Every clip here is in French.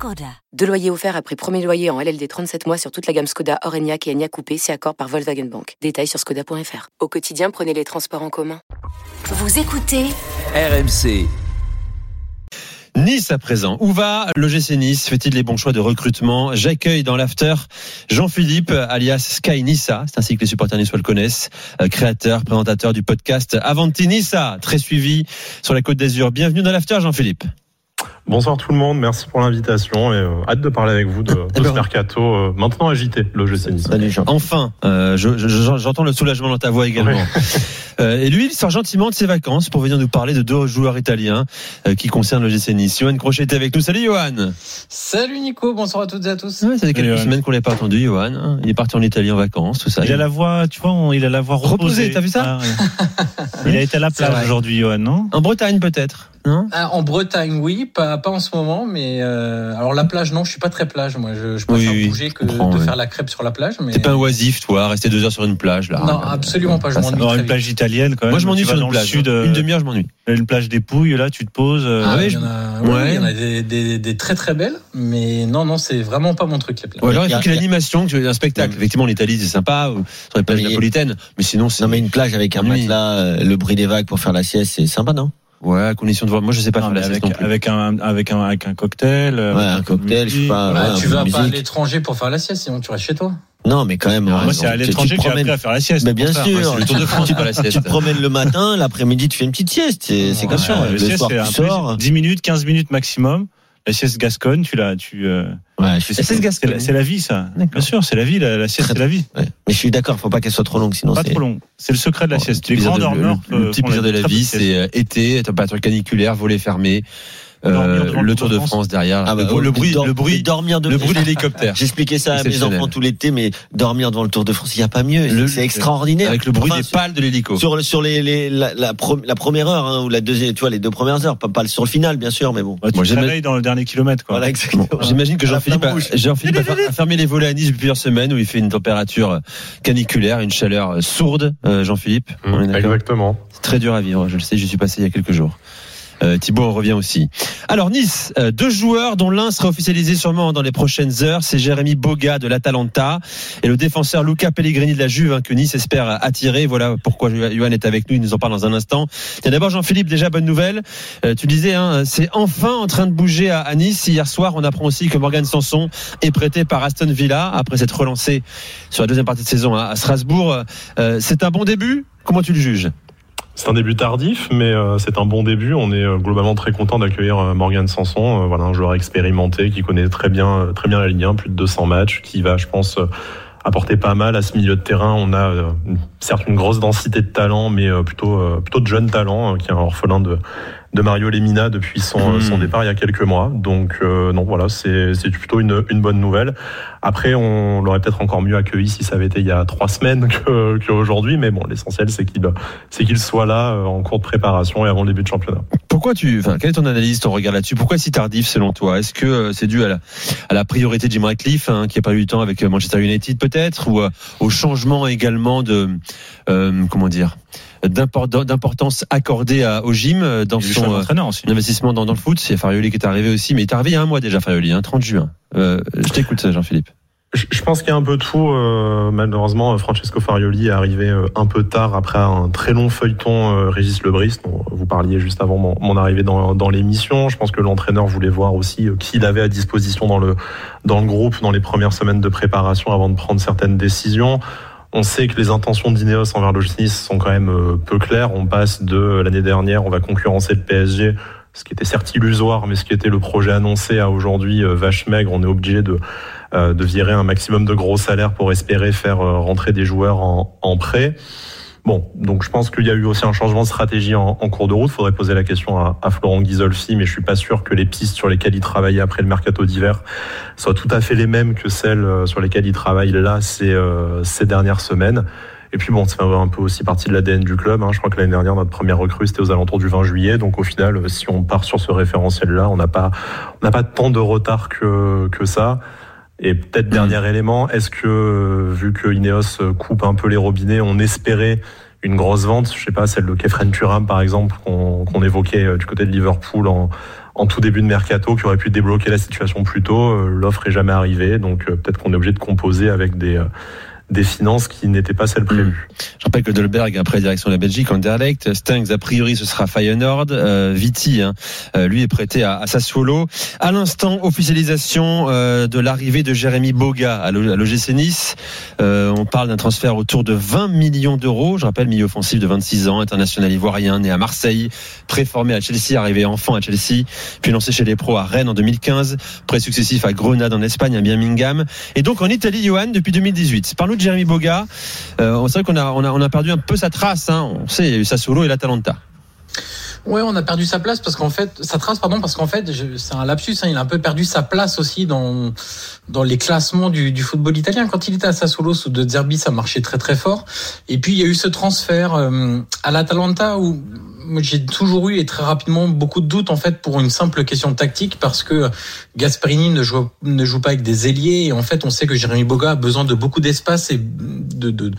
Skoda. Deux loyers offerts après premier loyer en LLD 37 mois sur toute la gamme Skoda, Orenia et Enya Coupé, c'est accord par Volkswagen Bank. Détails sur skoda.fr. Au quotidien, prenez les transports en commun. Vous écoutez RMC. Nice à présent. Où va le GC Nice? Fait-il les bons choix de recrutement? J'accueille dans l'after Jean-Philippe, alias Sky Nissa, c'est ainsi que les supporters niçois le connaissent, euh, créateur, présentateur du podcast Avanti Nissa, très suivi sur la Côte d'Azur. Bienvenue dans l'after Jean-Philippe. Bonsoir tout le monde, merci pour l'invitation et euh, hâte de parler avec vous de, de Eh ben, ce mercato euh, maintenant agité, le Nice. Enfin, euh, je- je- j'entends le soulagement dans ta voix également. Euh, et lui, il sort gentiment de ses vacances pour venir nous parler de deux joueurs italiens euh, qui concernent le GC Nice. Johan Crochet est avec nous. Salut Johan Salut Nico, bonsoir à toutes et à tous. ouais, Ça fait quelques Salut, Johan. semaines qu'on l'a pas entendu, Johan. hein. Il est parti en Italie en vacances, tout ça. Il a la voix, tu vois, on- il a la voix Reposée, t'as vu ça Ah, ouais. Il a été à la plage aujourd'hui, Johan, non? En Bretagne peut-être non? Ah, en Bretagne, oui, pas, pas en ce moment, mais euh, alors la plage, non, je suis pas très plage. Moi, je, je préfère Oui, oui, bouger je que de ouais. faire la crêpe sur la plage. Mais T'es pas un oisif, toi, rester deux heures sur une plage là. non, absolument pas. Je m'ennuie une plage italienne, quand même. Moi je m'ennuie sur une plage. sud, euh, Une demi-heure, je m'ennuie. une plage des Pouilles, là, tu te poses. euh, Ah, ouais, il je- y en a, oui, Ouais. il y en a des, des, des très très belles, mais non, non, c'est vraiment pas mon truc les plages. Ou alors il faut a- qu'il y ait l'animation, que un spectacle. Effectivement, l'Italie c'est sympa, sur les plages napolitaines, mais sinon c'est. Non mais une plage avec un matelas, le bruit des vagues pour faire la sieste, c'est sympa, non? Ouais, à condition de voir. Moi je sais pas non, faire la sieste avec, non plus. avec, un, avec, un, avec un cocktail. euh, Ouais, avec un cocktail, je sais pas. Bah, ouais, tu vas pas à l'étranger pour faire la sieste, sinon tu restes chez toi. Non, mais quand même. Moi, c'est à l'étranger que j'ai promènes- appris à faire la sieste. Mais bien sûr. Ouais, c'est le Tour de France, tu, pas la sieste. tu te promènes le matin, l'après-midi tu fais une petite sieste. C'est comme ça. le soir c'est un tu sors. 10 minutes, 15 minutes maximum. La sieste gasconne, tu la, tu, euh, Ouais, je suis, La sieste c'est gasconne. la, c'est la vie, ça. Bien sûr, c'est la vie, la, la sieste, c'est la vie. ouais. Mais je suis d'accord, faut pas qu'elle soit trop longue, sinon Pas trop long. C'est le secret de la sieste. le Les grands dormeurs. le- le petit plaisir de la vie, c'est euh, été, température caniculaire, volet fermé, euh, le Tour de France derrière, Ah bah, le, le bruit, le bruit, dormir de le bruit de l'hélicoptère. J'expliquais ça à mes enfants tout l'été, mais dormir devant le Tour de France, il n'y a pas mieux. C'est extraordinaire. Avec le bruit Enfin, des pales de l'hélico. Sur, sur les, les, la, la, première heure, hein, ou la deuxième, tu vois, les deux premières heures, pas, pas sur le final, bien sûr, mais bon. Ouais, tu Moi, dans le dernier kilomètre, quoi. Voilà, exactement. J'imagine que Jean-Philippe a, fermé les volets à Nice depuis plusieurs semaines où il fait une température caniculaire, une chaleur euh, sourde, euh, Jean-Philippe. Mmh, exactement. C'est très dur à vivre, je le sais, j'y suis passé il y a quelques jours. Euh, Thibaut en revient aussi. Alors Nice, euh, deux joueurs dont l'un sera officialisé sûrement dans les prochaines heures, c'est Jérémy Boga de l'Atalanta et le défenseur Luca Pellegrini de la Juve hein, que Nice espère attirer. Voilà pourquoi Johan est avec nous, il nous en parle dans un instant. Tiens, D'abord Jean-Philippe, déjà bonne nouvelle. Euh, tu disais, hein, c'est enfin en train de bouger à, à Nice. Hier soir, on apprend aussi que Morgan Sanson est prêté par Aston Villa après s'être relancé sur la deuxième partie de saison à, à Strasbourg. Euh, c'est un bon début? Comment tu le juges? C'est un début tardif, mais euh, c'est un bon début. On est euh, globalement très content d'accueillir euh, Morgan Sanson, voilà un joueur expérimenté qui connaît très bien, très bien la Ligue 1, plus de 200 matchs, qui va, je pense, apporter pas mal à ce milieu de terrain. On a certes une grosse densité de talent, mais plutôt plutôt de jeunes talents, euh, qui est un orphelin de de Mario Lemina depuis son, Mmh. son départ il y a quelques mois. Donc euh, non, voilà, c'est plutôt une, une bonne nouvelle. Après, on l'aurait peut-être encore mieux accueilli si ça avait été il y a trois semaines que qu'aujourd'hui, mais bon, l'essentiel c'est qu'il soit là euh, en cours de préparation et avant le début de championnat. Pourquoi tu, enfin, quelle est ton analyse, ton regard là-dessus? Pourquoi si tardif selon toi? Est-ce que euh, c'est dû à la, à la priorité de Jim Ratcliffe, hein, qui a pas eu le temps avec euh, Manchester United peut-être, ou euh, au changement également de, euh, comment dire, d'importance accordée à, au gym euh, dans choix son euh, investissement dans, dans le foot Il y a Farioli qui est arrivé aussi, mais il est arrivé il y a un mois déjà, Farioli, hein, 30 juin. Euh, je t'écoute, Jean-Philippe. Je je pense qu'il y a un peu tout. euh, malheureusement, Francesco Farioli est arrivé un peu tard après un très long feuilleton euh, Régis Lebris, dont vous parliez juste avant mon, mon arrivée dans, dans l'émission. Je pense que l'entraîneur voulait voir aussi qui il avait à disposition dans le, dans le groupe dans les premières semaines de préparation avant de prendre certaines décisions. On sait que les intentions d'Ineos envers le Nice sont quand même euh, peu claires. On passe de l'année dernière, on va concurrencer le PSG, ce qui était certes illusoire, mais ce qui était le projet annoncé à aujourd'hui euh, vache maigre. On est obligé de euh, de virer un maximum de gros salaires pour espérer faire rentrer des joueurs en prêt. Bon, donc je pense qu'il y a eu aussi un changement de stratégie en, cours de route. Il faudrait poser la question à, Florent Ghisolfi, mais je suis pas sûr que les pistes sur lesquelles il travaillait après le mercato d'hiver soient tout à fait les mêmes que celles euh, sur lesquelles il travaille là ces, euh, ces dernières semaines. Et puis bon, ça fait un peu aussi partie de l'ADN du club. Hein. Je crois que l'année dernière, notre première recrue, c'était aux alentours du 20 juillet. Donc au final, si on part sur ce référentiel-là, on n'a pas, on n'a pas tant de retard que, que ça. Et peut-être Mmh. dernier élément, est-ce que vu que Ineos coupe un peu les robinets, on espérait une grosse vente, je sais pas, celle de Kefren Turam par exemple, qu'on évoquait euh, du côté de Liverpool en, en tout début de mercato, qui aurait pu débloquer la situation plus tôt. Euh, L'offre est jamais arrivée, donc euh, peut-être qu'on est obligé de composer avec des euh, des finances qui n'étaient pas celles prévues. Je rappelle que Dolberg, après direction de la Belgique, en direct. Stengs, a priori, ce sera Feyenoord. Euh, Viti, hein, euh, lui, est prêté à, à Sassuolo. À l'instant, officialisation euh, de l'arrivée de Jérémy Boga à l'O- à l'OGC Nice. On parle d'un transfert autour de 20 millions d'euros. Je rappelle, milieu offensif de 26 ans, international ivoirien, né à Marseille, préformé à Chelsea, arrivé enfant à Chelsea, puis lancé chez les pros à Rennes en 2015, prêt successif à Grenade en Espagne, à Birmingham, et donc en Italie, Johan, depuis 2018. Parle-nous de Jérémy Boga. Euh, on sait qu'on a, on a, on a perdu un peu sa trace. Hein. On sait, il y a eu Sassuolo et l'Atalanta. Ouais, on a perdu sa place parce qu'en fait, sa trace, pardon, parce qu'en fait, c'est un lapsus. Hein, il a un peu perdu sa place aussi dans dans les classements du, football italien. Quand il était à Sassuolo sous De Zerbi, ça marchait très très fort. Et puis il y a eu ce transfert euh, à l'Atalanta où j'ai toujours eu et très rapidement beaucoup de doutes en fait pour une simple question tactique parce que Gasperini ne joue ne joue pas avec des ailiers et en fait on sait que Jérémy Boga a besoin de beaucoup d'espace et de, de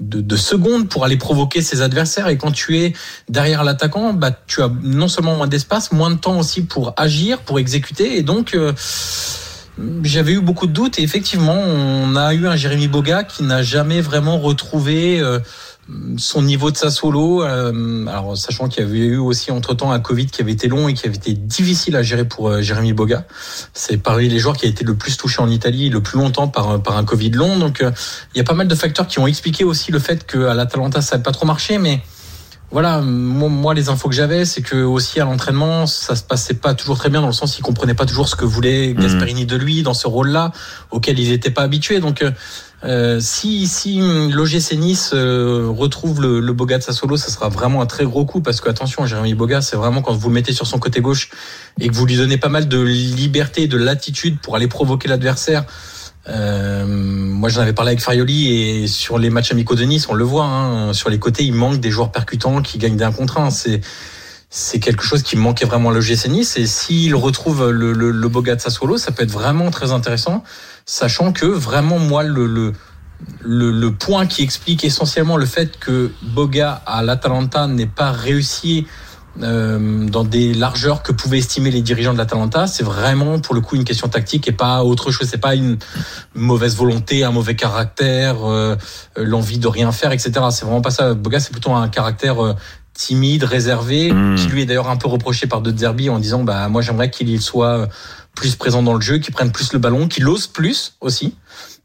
de de secondes pour aller provoquer ses adversaires et quand tu es derrière l'attaquant bah tu as non seulement moins d'espace moins de temps aussi pour agir pour exécuter et donc euh, j'avais eu beaucoup de doutes et effectivement on a eu un Jérémy Boga qui n'a jamais vraiment retrouvé euh, son niveau de sa solo, euh, alors sachant qu'il y avait eu aussi entre temps un Covid qui avait été long et qui avait été difficile à gérer pour euh, Jérémy Boga. C'est parmi les joueurs qui a été le plus touché en Italie le plus longtemps par, par un Covid long. Donc il y a pas mal de facteurs qui ont expliqué aussi le fait qu'à l'Atalanta ça n'a pas trop marché, mais voilà, moi, les infos que j'avais, c'est que aussi à l'entraînement, ça se passait pas toujours très bien dans le sens qu'il comprenait pas toujours ce que voulait Gasperini de lui dans ce rôle-là, auquel il n'était pas habitué. Donc, euh, si si l'OGC Nice euh, retrouve le, le Boga de Sassuolo, ça sera vraiment un très gros coup parce que attention, Jérémy Boga, c'est vraiment quand vous le mettez sur son côté gauche et que vous lui donnez pas mal de liberté, de latitude pour aller provoquer l'adversaire. Euh, moi, j'en avais parlé avec Farioli et sur les matchs amicaux de Nice, on le voit. Hein, sur les côtés, il manque des joueurs percutants qui gagnent d'un contre un. C'est c'est quelque chose qui manquait vraiment à l'OGC Nice. Et s'il retrouve le, le, le Boga de Sassuolo, ça peut être vraiment très intéressant, sachant que vraiment moi le, le le, le point qui explique essentiellement le fait que Boga à l'Atalanta n'ait pas réussi euh, dans des largeurs que pouvaient estimer les dirigeants de l'Atalanta, c'est vraiment pour le coup une question tactique et pas autre chose. C'est pas une mauvaise volonté, un mauvais caractère, euh, l'envie de rien faire, etc. C'est vraiment pas ça. Boga, c'est plutôt un caractère euh, timide, réservé, Mmh. qui lui est d'ailleurs un peu reproché par De Zerbi en disant bah moi j'aimerais qu'il soit plus présent dans le jeu, qu'il prenne plus le ballon, qu'il ose plus aussi.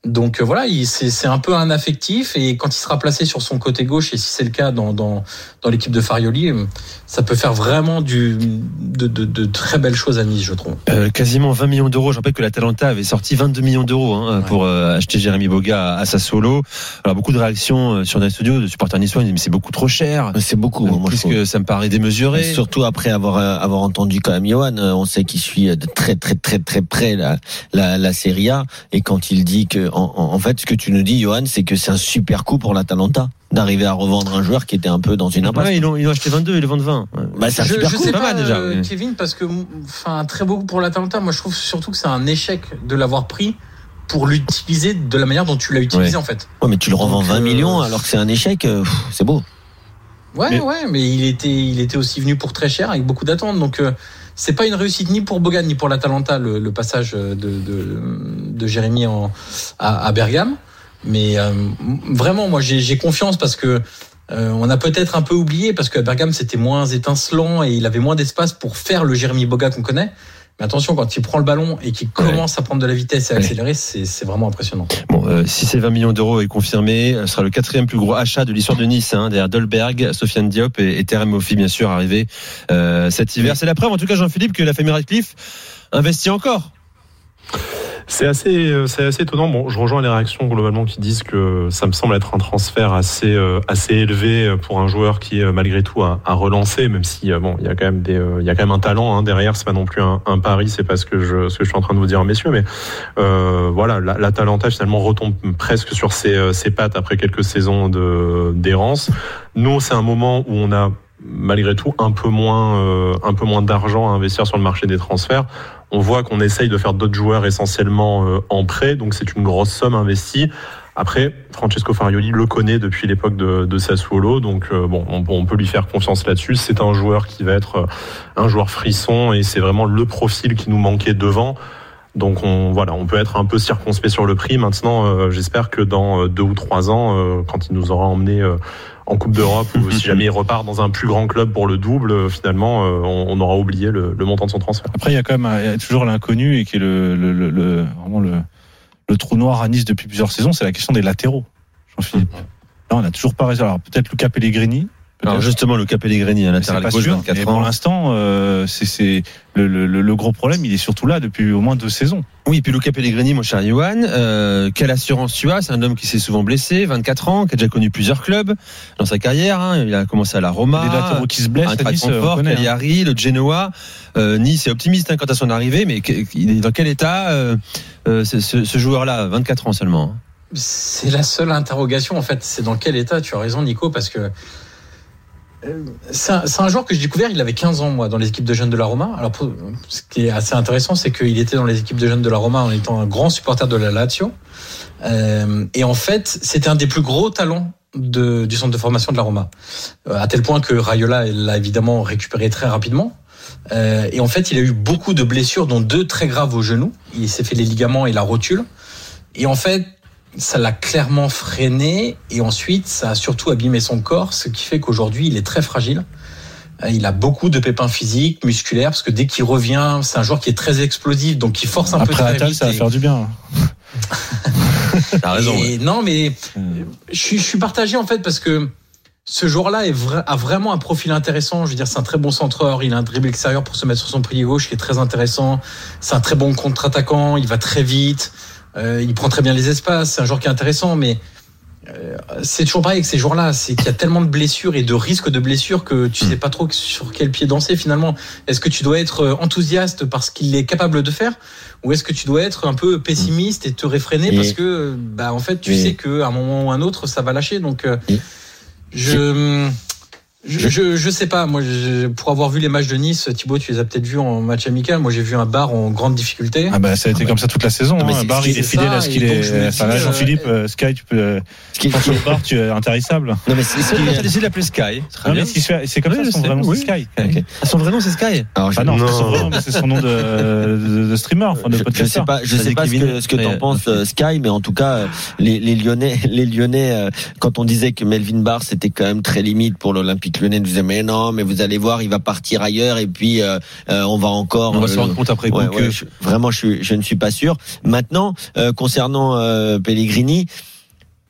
Donc euh, voilà, il- c'est c'est un peu un affectif et quand il sera placé sur son côté gauche et si c'est le cas dans dans, dans l'équipe de Farioli, euh, ça peut faire vraiment du de, de, de très belles choses à Nice, je trouve. Euh, quasiment 20 millions d'euros. Je rappelle que l'Atalanta avait sorti 22 millions d'euros hein, Ouais. pour euh, acheter Jérémy Boga à, à Sassuolo. Alors beaucoup de réactions euh, sur les studios de supporters niçois. Ils disent mais c'est beaucoup trop cher. C'est beaucoup, Euh, moi, je plus trouve. que ça me paraît démesuré. Surtout après avoir euh, avoir entendu quand même Johan, euh, on sait qu'il suit de très très très très près la la, la Serie A et quand il dit que en, fait ce que tu nous dis Johan, c'est que c'est un super coup pour l'Atalanta d'arriver à revendre un joueur qui était un peu dans une impasse. Ouais, ils ont, ils ont acheté 22, ils le vendent 20. Ouais. Bah, c'est un Je, super je coup. sais pas pas, mal, déjà, euh. Kevin, parce que enfin très beau coup pour l'Atalanta. Moi, je trouve surtout que c'est un échec de l'avoir pris pour l'utiliser de la manière dont tu l'as utilisé Ouais. en fait. Ouais, mais tu le revends Donc, 20 euh, millions alors que c'est un échec, euh, c'est beau. Ouais, Mais- ouais, mais il était, il était aussi venu pour très cher avec beaucoup d'attentes. Donc, euh, c'est pas une réussite ni pour Bogan ni pour l'Atalanta le, le passage de, de, de Jérémy en, à, à Bergame. Mais euh, vraiment, moi, j'ai confiance parce que euh, on a peut-être un peu oublié parce qu'à Bergame c'était moins étincelant et il avait moins d'espace pour faire le Jérémy Boga qu'on connaît. Mais attention, quand il prend le ballon et qu'il commence à prendre de la vitesse et à accélérer, c'est c'est vraiment impressionnant. Bon, euh, si ces 20 millions d'euros est confirmé, ce sera le quatrième plus gros achat de l'histoire de Nice, hein, derrière Dolberg, Sofiane Diop et, et Terem Moffi, bien sûr, arrivé euh, cet hiver. C'est la preuve, en tout cas, Jean-Philippe, que la famille Radcliffe investit encore. C'est assez, euh, c'est assez étonnant. Bon, je rejoins les réactions globalement qui disent que ça me semble être un transfert assez, euh, assez élevé pour un joueur qui malgré tout à relancer, même si bon, il y a quand même des, il y a quand même un talent hein, derrière. C'est pas non plus un, un pari, c'est pas ce que je, ce que je suis en train de vous dire, messieurs, mais euh, voilà, la, la Talenta finalement retombe presque sur ses, ses pattes après quelques saisons de d'errance. Nous, c'est un moment où on a malgré tout un peu moins, euh, un peu moins d'argent à investir sur le marché des transferts. On voit qu'on essaye de faire d'autres joueurs essentiellement euh, en prêt, donc c'est une grosse somme investie. Après, Francesco Farioli le connaît depuis l'époque de, de Sassuolo, donc euh, bon, on, on, peut lui faire confiance là-dessus. C'est un joueur qui va être un joueur frisson et c'est vraiment le profil qui nous manquait devant. Donc on voilà, on peut être un peu circonspect sur le prix. Maintenant, j'espère que dans deux ou trois ans, quand il nous aura emmené en Coupe d'Europe ou si jamais il repart dans un plus grand club pour le double, finalement, euh, on, aura oublié le, montant de son transfert. Après, il y a quand même il y a toujours l'inconnu et qui est le, le, le, vraiment le, le trou noir à Nice depuis plusieurs saisons, c'est la question des latéraux. Jean-Philippe. on n'a toujours pas raison. Alors peut-être Luca Pellegrini, alors justement, le Capellegrini à latéral gauche, 24 ans. Pour l'instant, euh, c'est le, le, le, gros problème. Il est surtout là depuis au moins deux saisons. Oui, puis Luca Pellegrini, mon cher Johan, euh, quelle assurance tu as? C'est un homme qui s'est souvent blessé, 24 ans, qui a déjà connu plusieurs clubs dans sa carrière. Hein. Il a commencé à la Roma, des latéraux qui se blessent, à nice, Francfort, hein. Cagliari, le Genoa. Euh, nice est optimiste hein, quant à son arrivée, mais il est dans quel état euh, euh ce, ce joueur-là, 24 ans seulement hein? C'est la seule interrogation en fait. C'est dans quel état Tu as raison, Nico, parce que c'est un, un, joueur que j'ai découvert, il avait 15 ans, moi, dans les équipes de jeunes de la Roma. Alors, ce qui est assez intéressant, c'est qu'il était dans les équipes de jeunes de la Roma en étant un grand supporter de la Lazio. Euh, et en fait, c'était un des plus gros talents de, du centre de formation de la Roma. Euh, à tel point que Rayola l'a évidemment récupéré très rapidement. Euh, et en fait, il a eu beaucoup de blessures, dont deux très graves au genou. Il s'est fait les ligaments et la rotule. Et en fait, ça l'a clairement freiné et ensuite ça a surtout abîmé son corps, ce qui fait qu'aujourd'hui il est très fragile. Euh, il a beaucoup de pépins physiques, musculaires, parce que dès qu'il revient, c'est un joueur qui est très explosif, donc qui force un peu très Après ça va faire du bien. T'as raison. Non, mais je suis, je suis partagé en fait parce que ce joueur-là a vraiment un profil intéressant. Je veux dire, c'est un très bon centreur. Il a un dribble extérieur pour se mettre sur son pilier gauche qui est très intéressant. C'est un très bon contre-attaquant. Il va très vite. Euh, il prend très bien les espaces. C'est un joueur qui est intéressant, mais euh, c'est toujours pareil avec ces joueurs-là. C'est qu'il y a tellement de blessures et de risques de blessures que tu sais pas trop sur quel pied danser finalement. Est-ce que tu dois être euh, enthousiaste parce qu'il est capable de faire, ou est-ce que tu dois être un peu pessimiste et te réfréner parce que, bah, en fait, tu sais qu'à un moment ou un autre, ça va lâcher. Donc, je je, je, je, sais pas. Moi, je, pour avoir vu les matchs de Nice, Thibaut, tu les as peut-être vus en match amical. Moi, j'ai vu un bar en grande difficulté. Ah bah ça a été ah comme ça toute la saison. Non, hein. bar, il est fidèle à ce qu'il est. Enfin, là, Jean-Philippe, euh, Sky, tu peux. Euh, ce le bar, tu es intarissable. Non mais c'est ce qu'il a décidé d'appeler Sky. Non mais c'est comme ça. Son vrai nom, c'est Sky. Son vrai nom, c'est Sky. Ah non, son vrai nom, mais c'est son nom de streamer, enfin de Je sais pas, je sais pas ce que t'en penses, euh, Sky, mais en tout cas, les Lyonnais, les Lyonnais, quand on disait que Melvin Barr c'était quand même très limite pour l'Olympique Lyonnais, nous disaient mais non mais vous allez voir, il va partir ailleurs et puis euh, euh, on va encore. On va se rendre compte après ouais, que... vraiment, je, je, ne suis pas sûr. Maintenant, euh, concernant Pellegrini.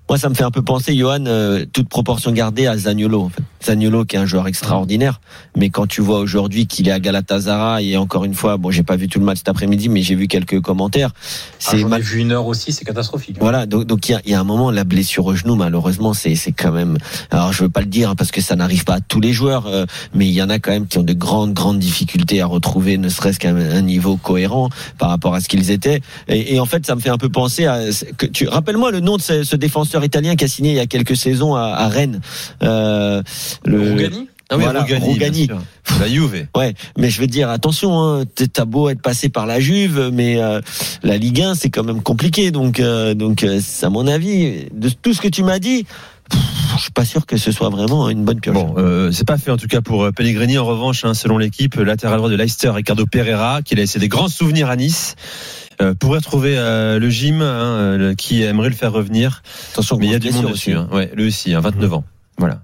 Moi, ça me fait un peu penser, Johan, toute proportion gardée à Zagnolo. En fait. Zaniolo qui est un joueur extraordinaire, mais quand tu vois aujourd'hui qu'il est à Galatasaray et encore une fois, bon, j'ai pas vu tout le match cet après-midi, mais j'ai vu quelques commentaires. C'est ah, vu une heure aussi, c'est catastrophique. Hein. Voilà, donc donc il y a, y a, un moment la blessure au genou, malheureusement, c'est c'est quand même. Alors je veux pas le dire hein, parce que ça n'arrive pas à tous les joueurs, euh, mais il y en a quand même qui ont de grandes grandes difficultés à retrouver, ne serait-ce qu'un un niveau cohérent par rapport à ce qu'ils étaient. Et, et, en fait, ça me fait un peu penser à que tu rappelle-moi le nom de ce, ce, défenseur italien qui a signé il y a quelques saisons à, à Rennes. Euh, le Rougani ah oui, voilà, Rougani, La Juve. Ouais, mais je te dire attention, hein, t'as beau être passé par la Juve, mais euh, la Ligue 1 c'est quand même compliqué. Donc, euh, donc, à mon avis, de tout ce que tu m'as dit, je suis pas sûr que ce soit vraiment une bonne pioche. Bon, euh, c'est pas fait en tout cas pour Pellegrini. En revanche, hein, selon l'équipe, latéral droit de Leicester, Ricardo Pereira, qui a laissé des grands souvenirs à Nice. Euh, pourrait trouver le gym hein, qui aimerait le faire revenir. Attention, mais il y a du monde dessus. Hein. Ouais, lui aussi, hein, 29 ans. Voilà.